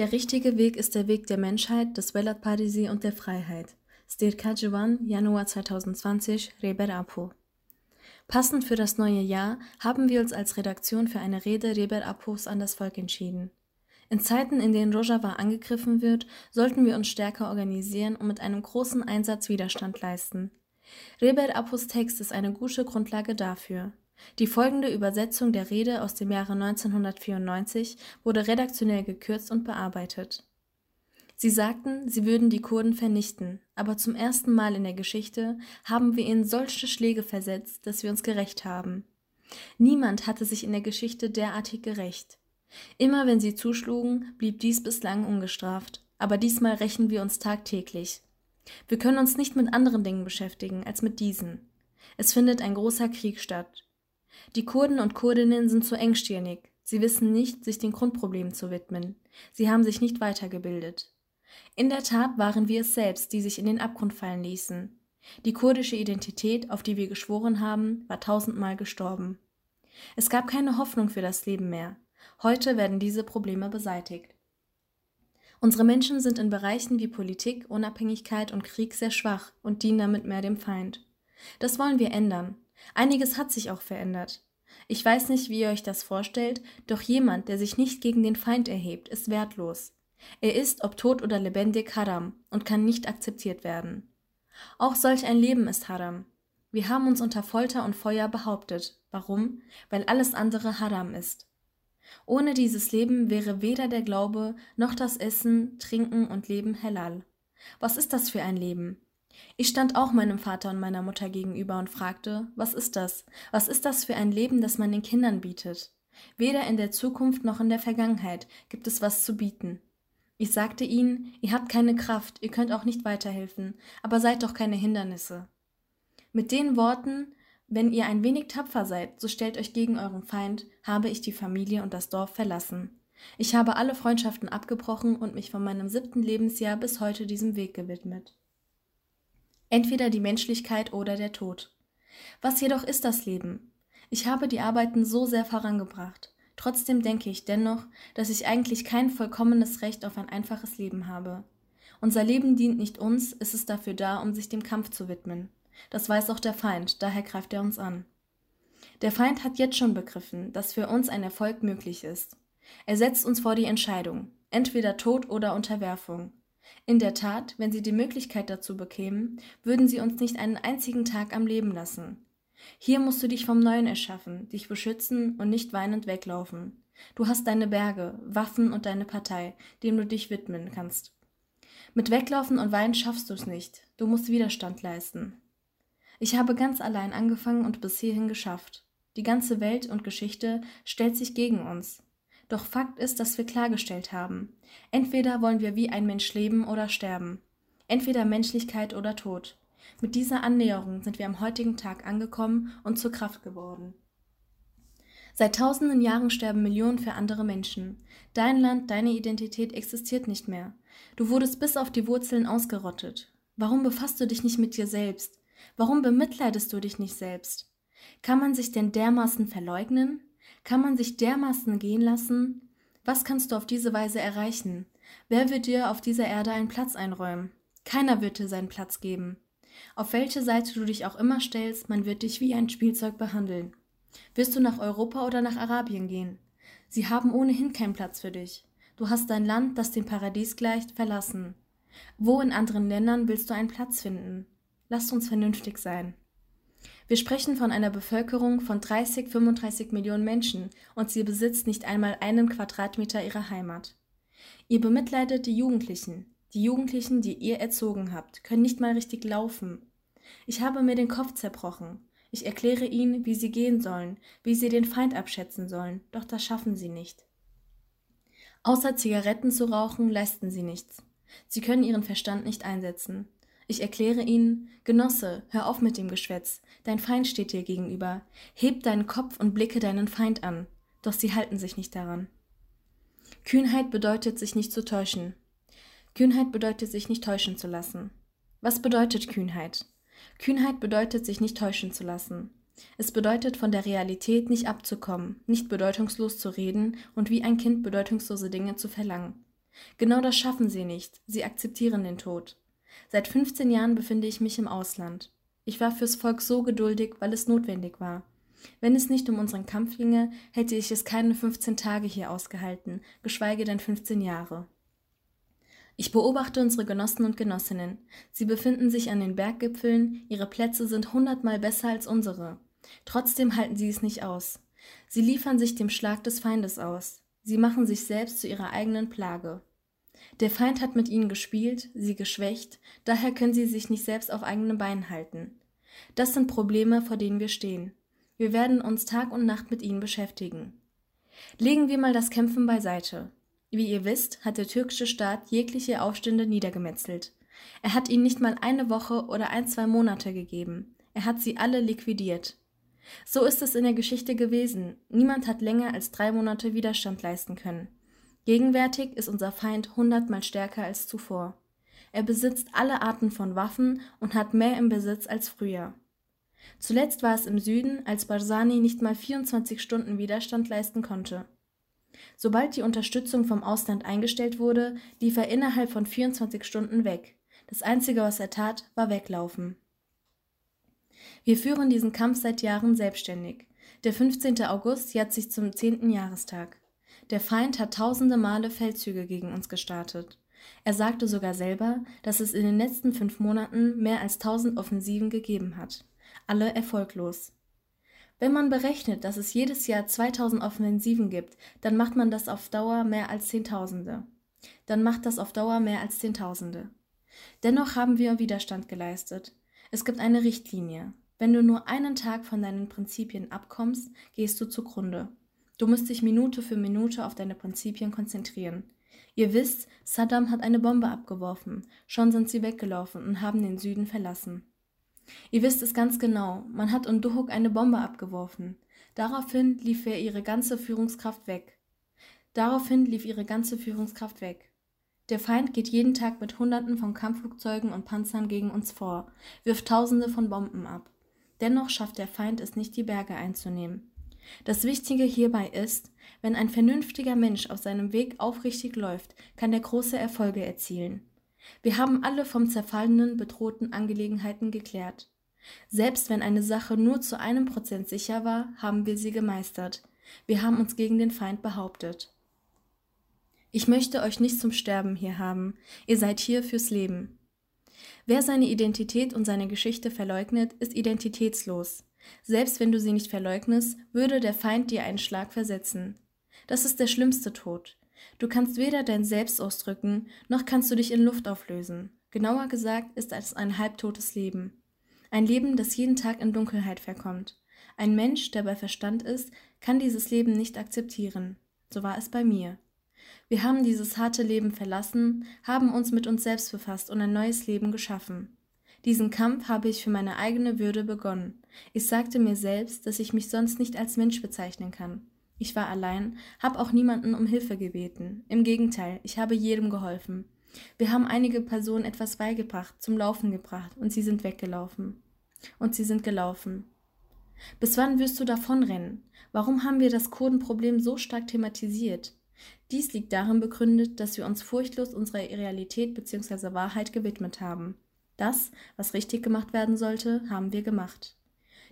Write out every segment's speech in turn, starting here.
Der richtige Weg ist der Weg der Menschheit, des Velat Parisi und der Freiheit. Stirkajiwan, Januar 2020, Reber Apo. Passend für das neue Jahr haben wir uns als Redaktion für eine Rede Reber Apos an das Volk entschieden. In Zeiten, in denen Rojava angegriffen wird, sollten wir uns stärker organisieren und mit einem großen Einsatz Widerstand leisten. Reber Apos Text ist eine gute Grundlage dafür. Die folgende Übersetzung der Rede aus dem Jahre 1994 wurde redaktionell gekürzt und bearbeitet. Sie sagten, sie würden die Kurden vernichten, aber zum ersten Mal in der Geschichte haben wir ihnen solche Schläge versetzt, dass wir uns gerecht haben. Niemand hatte sich in der Geschichte derartig gerecht. Immer wenn sie zuschlugen, blieb dies bislang ungestraft, aber diesmal rächen wir uns tagtäglich. Wir können uns nicht mit anderen Dingen beschäftigen als mit diesen. Es findet ein großer Krieg statt. Die Kurden und Kurdinnen sind zu engstirnig. Sie wissen nicht, sich den Grundproblemen zu widmen. Sie haben sich nicht weitergebildet. In der Tat waren wir es selbst, die sich in den Abgrund fallen ließen. Die kurdische Identität, auf die wir geschworen haben, war tausendmal gestorben. Es gab keine Hoffnung für das Leben mehr. Heute werden diese Probleme beseitigt. Unsere Menschen sind in Bereichen wie Politik, Unabhängigkeit und Krieg sehr schwach und dienen damit mehr dem Feind. Das wollen wir ändern. Einiges hat sich auch verändert. Ich weiß nicht, wie ihr euch das vorstellt, doch jemand, der sich nicht gegen den Feind erhebt, ist wertlos. Er ist, ob tot oder lebendig, Haram und kann nicht akzeptiert werden. Auch solch ein Leben ist Haram. Wir haben uns unter Folter und Feuer behauptet. Warum? Weil alles andere Haram ist. Ohne dieses Leben wäre weder der Glaube noch das Essen, Trinken und Leben halal. Was ist das für ein Leben? Ich stand auch meinem Vater und meiner Mutter gegenüber und fragte, was ist das? Was ist das für ein Leben, das man den Kindern bietet? Weder in der Zukunft noch in der Vergangenheit gibt es was zu bieten. Ich sagte ihnen, ihr habt keine Kraft, ihr könnt auch nicht weiterhelfen, aber seid doch keine Hindernisse. Mit den Worten, wenn ihr ein wenig tapfer seid, so stellt euch gegen euren Feind, habe ich die Familie und das Dorf verlassen. Ich habe alle Freundschaften abgebrochen und mich von meinem siebten Lebensjahr bis heute diesem Weg gewidmet. Entweder die Menschlichkeit oder der Tod. Was jedoch ist das Leben? Ich habe die Arbeiten so sehr vorangebracht. Trotzdem denke ich dennoch, dass ich eigentlich kein vollkommenes Recht auf ein einfaches Leben habe. Unser Leben dient nicht uns, es ist dafür da, um sich dem Kampf zu widmen. Das weiß auch der Feind, daher greift er uns an. Der Feind hat jetzt schon begriffen, dass für uns ein Erfolg möglich ist. Er setzt uns vor die Entscheidung, entweder Tod oder Unterwerfung. In der Tat, wenn sie die Möglichkeit dazu bekämen, würden sie uns nicht einen einzigen Tag am Leben lassen. Hier musst du dich vom Neuen erschaffen, dich beschützen und nicht weinend weglaufen. Du hast deine Berge, Waffen und deine Partei, dem du dich widmen kannst. Mit Weglaufen und Weinen schaffst du es nicht. Du musst Widerstand leisten. Ich habe ganz allein angefangen und bis hierhin geschafft. Die ganze Welt und Geschichte stellt sich gegen uns. Doch Fakt ist, dass wir klargestellt haben. Entweder wollen wir wie ein Mensch leben oder sterben. Entweder Menschlichkeit oder Tod. Mit dieser Annäherung sind wir am heutigen Tag angekommen und zur Kraft geworden. Seit tausenden Jahren sterben Millionen für andere Menschen. Dein Land, deine Identität existiert nicht mehr. Du wurdest bis auf die Wurzeln ausgerottet. Warum befasst du dich nicht mit dir selbst? Warum bemitleidest du dich nicht selbst? Kann man sich denn dermaßen verleugnen? Kann man sich dermaßen gehen lassen? Was kannst du auf diese Weise erreichen? Wer wird dir auf dieser Erde einen Platz einräumen? Keiner wird dir seinen Platz geben. Auf welche Seite du dich auch immer stellst, man wird dich wie ein Spielzeug behandeln. Wirst du nach Europa oder nach Arabien gehen? Sie haben ohnehin keinen Platz für dich. Du hast dein Land, das dem Paradies gleicht, verlassen. Wo in anderen Ländern willst du einen Platz finden? Lasst uns vernünftig sein. Wir sprechen von einer Bevölkerung von 30, 35 Millionen Menschen und sie besitzt nicht einmal einen Quadratmeter ihrer Heimat. Ihr bemitleidet die Jugendlichen. Die Jugendlichen, die ihr erzogen habt, können nicht mal richtig laufen. Ich habe mir den Kopf zerbrochen. Ich erkläre ihnen, wie sie gehen sollen, wie sie den Feind abschätzen sollen, doch das schaffen sie nicht. Außer Zigaretten zu rauchen, leisten sie nichts. Sie können ihren Verstand nicht einsetzen. Ich erkläre ihnen, Genosse, hör auf mit dem Geschwätz, dein Feind steht dir gegenüber, heb deinen Kopf und blicke deinen Feind an, doch sie halten sich nicht daran. Kühnheit bedeutet, sich nicht zu täuschen. Kühnheit bedeutet, sich nicht täuschen zu lassen. Was bedeutet Kühnheit? Kühnheit bedeutet, sich nicht täuschen zu lassen. Es bedeutet, von der Realität nicht abzukommen, nicht bedeutungslos zu reden und wie ein Kind bedeutungslose Dinge zu verlangen. Genau das schaffen sie nicht, sie akzeptieren den Tod. Seit 15 Jahren befinde ich mich im Ausland. Ich war fürs Volk so geduldig, weil es notwendig war. Wenn es nicht um unseren Kampf ginge, hätte ich es keine 15 Tage hier ausgehalten, geschweige denn 15 Jahre. Ich beobachte unsere Genossen und Genossinnen. Sie befinden sich an den Berggipfeln, ihre Plätze sind hundertmal besser als unsere. Trotzdem halten sie es nicht aus. Sie liefern sich dem Schlag des Feindes aus. Sie machen sich selbst zu ihrer eigenen Plage. Der Feind hat mit ihnen gespielt, sie geschwächt, daher können sie sich nicht selbst auf eigenen Beinen halten. Das sind Probleme, vor denen wir stehen. Wir werden uns Tag und Nacht mit ihnen beschäftigen. Legen wir mal das Kämpfen beiseite. Wie ihr wisst, hat der türkische Staat jegliche Aufstände niedergemetzelt. Er hat ihnen nicht mal eine Woche oder ein, zwei Monate gegeben. Er hat sie alle liquidiert. So ist es in der Geschichte gewesen. Niemand hat länger als drei Monate Widerstand leisten können. Gegenwärtig ist unser Feind hundertmal stärker als zuvor. Er besitzt alle Arten von Waffen und hat mehr im Besitz als früher. Zuletzt war es im Süden, als Barzani nicht mal 24 Stunden Widerstand leisten konnte. Sobald die Unterstützung vom Ausland eingestellt wurde, lief er innerhalb von 24 Stunden weg. Das Einzige, was er tat, war weglaufen. Wir führen diesen Kampf seit Jahren selbstständig. Der 15. August jährt sich zum 10. Jahrestag. Der Feind hat tausende Male Feldzüge gegen uns gestartet. Er sagte sogar selber, dass es in den letzten fünf Monaten mehr als tausend Offensiven gegeben hat. Alle erfolglos. Wenn man berechnet, dass es jedes Jahr 2000 Offensiven gibt, dann macht man das auf Dauer mehr als Zehntausende. Dann macht das auf Dauer mehr als Zehntausende. Dennoch haben wir Widerstand geleistet. Es gibt eine Richtlinie. Wenn du nur einen Tag von deinen Prinzipien abkommst, gehst du zugrunde. Du musst dich Minute für Minute auf deine Prinzipien konzentrieren. Ihr wisst, Saddam hat eine Bombe abgeworfen, schon sind sie weggelaufen und haben den Süden verlassen. Ihr wisst es ganz genau, man hat in Duhok eine Bombe abgeworfen. Daraufhin lief er ihre ganze Führungskraft weg. Daraufhin lief ihre ganze Führungskraft weg. Der Feind geht jeden Tag mit Hunderten von Kampfflugzeugen und Panzern gegen uns vor, wirft Tausende von Bomben ab. Dennoch schafft der Feind es nicht, die Berge einzunehmen. Das Wichtige hierbei ist, wenn ein vernünftiger Mensch auf seinem Weg aufrichtig läuft, kann er große Erfolge erzielen. Wir haben alle vom zerfallenen, bedrohten Angelegenheiten geklärt. Selbst wenn eine Sache nur zu einem Prozent sicher war, haben wir sie gemeistert. Wir haben uns gegen den Feind behauptet. Ich möchte euch nicht zum Sterben hier haben. Ihr seid hier fürs Leben. Wer seine Identität und seine Geschichte verleugnet, ist identitätslos. Selbst wenn du sie nicht verleugnest, würde der Feind dir einen Schlag versetzen. Das ist der schlimmste Tod. Du kannst weder dein Selbst ausdrücken, noch kannst du dich in Luft auflösen. Genauer gesagt ist es ein halbtotes Leben. Ein Leben, das jeden Tag in Dunkelheit verkommt. Ein Mensch, der bei Verstand ist, kann dieses Leben nicht akzeptieren. So war es bei mir. Wir haben dieses harte Leben verlassen, haben uns mit uns selbst befasst und ein neues Leben geschaffen. Diesen Kampf habe ich für meine eigene Würde begonnen. Ich sagte mir selbst, dass ich mich sonst nicht als Mensch bezeichnen kann. Ich war allein, habe auch niemanden um Hilfe gebeten. Im Gegenteil, ich habe jedem geholfen. Wir haben einige Personen etwas beigebracht, zum Laufen gebracht, und sie sind weggelaufen. Und sie sind gelaufen. Bis wann wirst du davonrennen? Warum haben wir das Kurdenproblem so stark thematisiert? Dies liegt darin begründet, dass wir uns furchtlos unserer Realität bzw. Wahrheit gewidmet haben. Das, was richtig gemacht werden sollte, haben wir gemacht.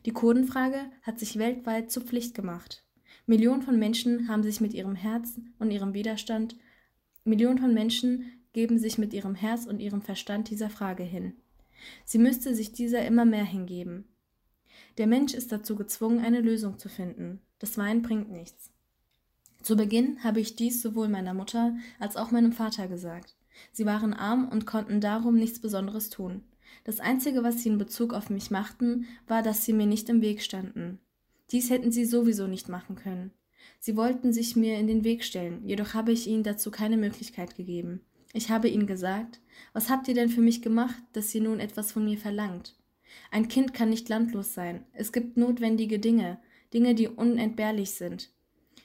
Die Kurdenfrage hat sich weltweit zur Pflicht gemacht. Millionen von Menschen haben sich mit ihrem Herz und ihrem Widerstand, Millionen von Menschen geben sich mit ihrem Herz und ihrem Verstand dieser Frage hin. Sie müsste sich dieser immer mehr hingeben. Der Mensch ist dazu gezwungen, eine Lösung zu finden. Das Wein bringt nichts. Zu Beginn habe ich dies sowohl meiner Mutter als auch meinem Vater gesagt. Sie waren arm und konnten darum nichts Besonderes tun. Das Einzige, was sie in Bezug auf mich machten, war, dass sie mir nicht im Weg standen. Dies hätten sie sowieso nicht machen können. Sie wollten sich mir in den Weg stellen, jedoch habe ich ihnen dazu keine Möglichkeit gegeben. Ich habe ihnen gesagt, was habt ihr denn für mich gemacht, dass ihr nun etwas von mir verlangt? Ein Kind kann nicht landlos sein. Es gibt notwendige Dinge, Dinge, die unentbehrlich sind.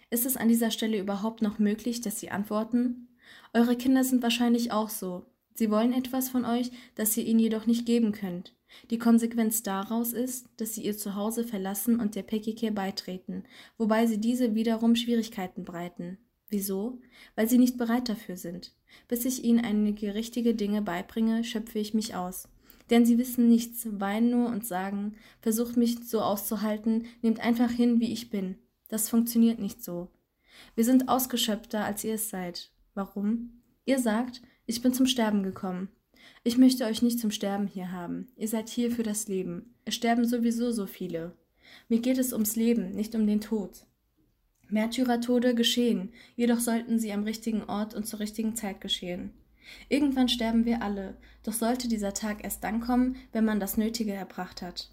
Ist es an dieser Stelle überhaupt noch möglich, dass sie antworten? Eure Kinder sind wahrscheinlich auch so. Sie wollen etwas von euch, das ihr ihnen jedoch nicht geben könnt. Die Konsequenz daraus ist, dass sie ihr Zuhause verlassen und der PKK beitreten, wobei sie diese wiederum Schwierigkeiten breiten. Wieso? Weil sie nicht bereit dafür sind. Bis ich ihnen einige richtige Dinge beibringe, schöpfe ich mich aus. Denn sie wissen nichts, weinen nur und sagen, versucht mich so auszuhalten, nehmt einfach hin, wie ich bin. Das funktioniert nicht so. Wir sind ausgeschöpfter, als ihr es seid. Warum? Ihr sagt, ich bin zum Sterben gekommen. Ich möchte euch nicht zum Sterben hier haben. Ihr seid hier für das Leben. Es sterben sowieso so viele. Mir geht es ums Leben, nicht um den Tod. Märtyrertode geschehen, jedoch sollten sie am richtigen Ort und zur richtigen Zeit geschehen. Irgendwann sterben wir alle, doch sollte dieser Tag erst dann kommen, wenn man das Nötige erbracht hat.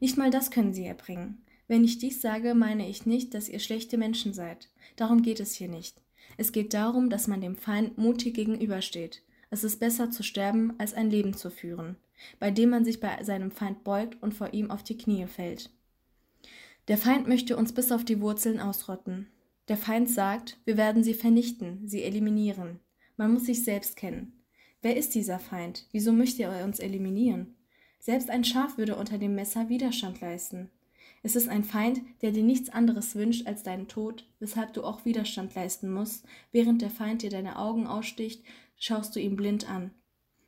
Nicht mal das können sie erbringen. Wenn ich dies sage, meine ich nicht, dass ihr schlechte Menschen seid. Darum geht es hier nicht. Es geht darum, dass man dem Feind mutig gegenübersteht. Es ist besser zu sterben, als ein Leben zu führen, bei dem man sich bei seinem Feind beugt und vor ihm auf die Knie fällt. Der Feind möchte uns bis auf die Wurzeln ausrotten. Der Feind sagt, wir werden sie vernichten, sie eliminieren. Man muss sich selbst kennen. Wer ist dieser Feind? Wieso möchte er uns eliminieren? Selbst ein Schaf würde unter dem Messer Widerstand leisten. Es ist ein Feind, der dir nichts anderes wünscht als deinen Tod, weshalb du auch Widerstand leisten musst. Während der Feind dir deine Augen aussticht, schaust du ihn blind an.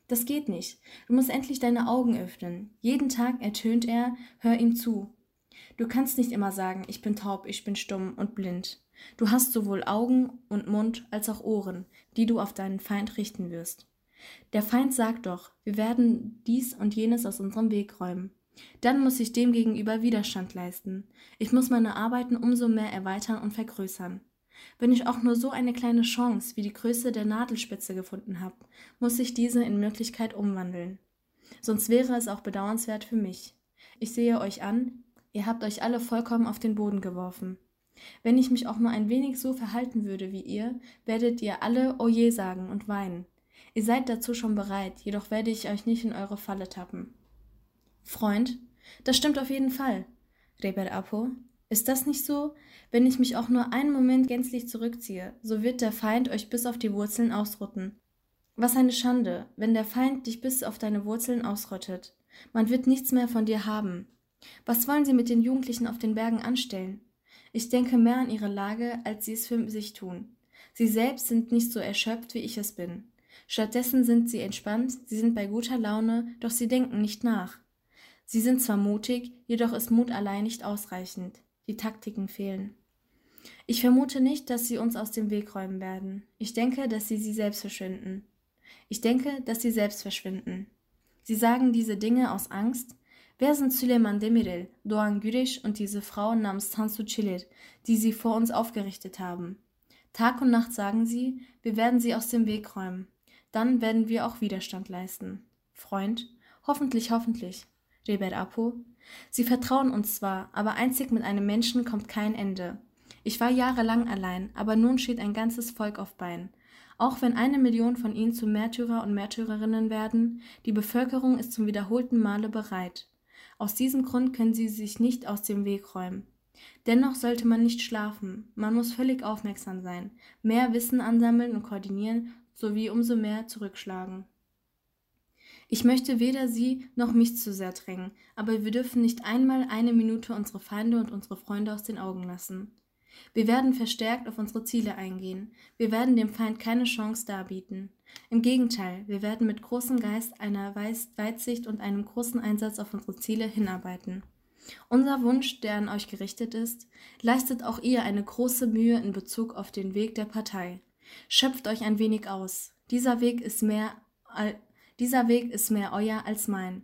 Das geht nicht. Du musst endlich deine Augen öffnen. Jeden Tag ertönt er, hör ihm zu. Du kannst nicht immer sagen, ich bin taub, ich bin stumm und blind. Du hast sowohl Augen und Mund als auch Ohren, die du auf deinen Feind richten wirst. Der Feind sagt doch, wir werden dies und jenes aus unserem Weg räumen. Dann muss ich dem gegenüber Widerstand leisten. Ich muss meine Arbeiten umso mehr erweitern und vergrößern. Wenn ich auch nur so eine kleine Chance wie die Größe der Nadelspitze gefunden habe, muss ich diese in Möglichkeit umwandeln. Sonst wäre es auch bedauernswert für mich. Ich sehe euch an, ihr habt euch alle vollkommen auf den Boden geworfen. Wenn ich mich auch nur ein wenig so verhalten würde wie ihr, werdet ihr alle Oje sagen und weinen. Ihr seid dazu schon bereit, jedoch werde ich euch nicht in eure Falle tappen. Freund, das stimmt auf jeden Fall. Reber Apo, ist das nicht so? Wenn ich mich auch nur einen Moment gänzlich zurückziehe, so wird der Feind euch bis auf die Wurzeln ausrotten. Was eine Schande, wenn der Feind dich bis auf deine Wurzeln ausrottet. Man wird nichts mehr von dir haben. Was wollen sie mit den Jugendlichen auf den Bergen anstellen? Ich denke mehr an ihre Lage, als sie es für sich tun. Sie selbst sind nicht so erschöpft, wie ich es bin. Stattdessen sind sie entspannt, sie sind bei guter Laune, doch sie denken nicht nach. Sie sind zwar mutig, jedoch ist Mut allein nicht ausreichend. Die Taktiken fehlen. Ich vermute nicht, dass sie uns aus dem Weg räumen werden. Ich denke, dass sie sie selbst verschwinden. Ich denke, dass sie selbst verschwinden. Sie sagen diese Dinge aus Angst. Wer sind Süleyman Demirel, Doğan Güreş und diese Frau namens Tansu Çiller, die sie vor uns aufgerichtet haben? Tag und Nacht sagen sie, wir werden sie aus dem Weg räumen. Dann werden wir auch Widerstand leisten. Freund, hoffentlich, hoffentlich. Reber Apo. Sie vertrauen uns zwar, aber einzig mit einem Menschen kommt kein Ende. Ich war jahrelang allein, aber nun steht ein ganzes Volk auf Bein. Auch wenn eine Million von ihnen zu Märtyrer und Märtyrerinnen werden, die Bevölkerung ist zum wiederholten Male bereit. Aus diesem Grund können sie sich nicht aus dem Weg räumen. Dennoch sollte man nicht schlafen, man muss völlig aufmerksam sein, mehr Wissen ansammeln und koordinieren, sowie umso mehr zurückschlagen. Ich möchte weder Sie noch mich zu sehr drängen, aber wir dürfen nicht einmal eine Minute unsere Feinde und unsere Freunde aus den Augen lassen. Wir werden verstärkt auf unsere Ziele eingehen. Wir werden dem Feind keine Chance darbieten. Im Gegenteil, wir werden mit großem Geist, einer Weitsicht und einem großen Einsatz auf unsere Ziele hinarbeiten. Unser Wunsch, der an euch gerichtet ist, leistet auch ihr eine große Mühe in Bezug auf den Weg der Partei. Schöpft euch ein wenig aus. Dieser Weg ist mehr dieser Weg ist mehr euer als mein.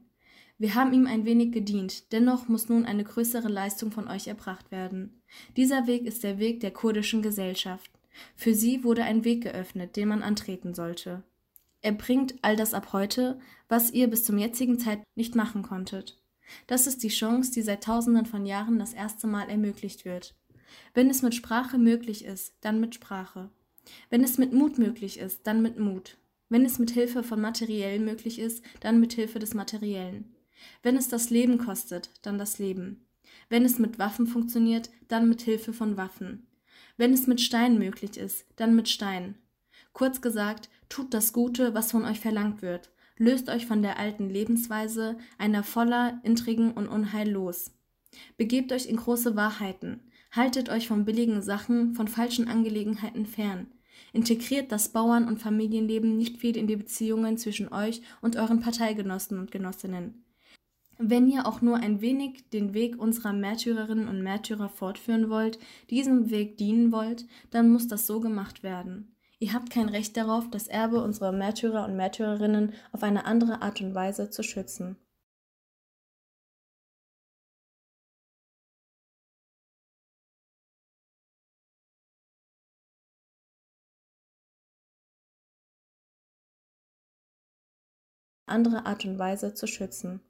Wir haben ihm ein wenig gedient, dennoch muss nun eine größere Leistung von euch erbracht werden. Dieser Weg ist der Weg der kurdischen Gesellschaft. Für sie wurde ein Weg geöffnet, den man antreten sollte. Er bringt all das ab heute, was ihr bis zum jetzigen Zeitpunkt nicht machen konntet. Das ist die Chance, die seit tausenden von Jahren das erste Mal ermöglicht wird. Wenn es mit Sprache möglich ist, dann mit Sprache. Wenn es mit Mut möglich ist, dann mit Mut. Wenn es mit Hilfe von Materiellen möglich ist, dann mit Hilfe des Materiellen. Wenn es das Leben kostet, dann das Leben. Wenn es mit Waffen funktioniert, dann mit Hilfe von Waffen. Wenn es mit Stein möglich ist, dann mit Stein. Kurz gesagt, tut das Gute, was von euch verlangt wird. Löst euch von der alten Lebensweise, einer voller Intrigen und Unheil los. Begebt euch in große Wahrheiten. Haltet euch von billigen Sachen, von falschen Angelegenheiten fern. Integriert das Bauern- und Familienleben nicht viel in die Beziehungen zwischen euch und euren Parteigenossen und Genossinnen. Wenn ihr auch nur ein wenig den Weg unserer Märtyrerinnen und Märtyrer fortführen wollt, diesem Weg dienen wollt, dann muss das so gemacht werden. Ihr habt kein Recht darauf, das Erbe unserer Märtyrer und Märtyrerinnen auf eine andere Art und Weise zu schützen. Andere Art und Weise zu schützen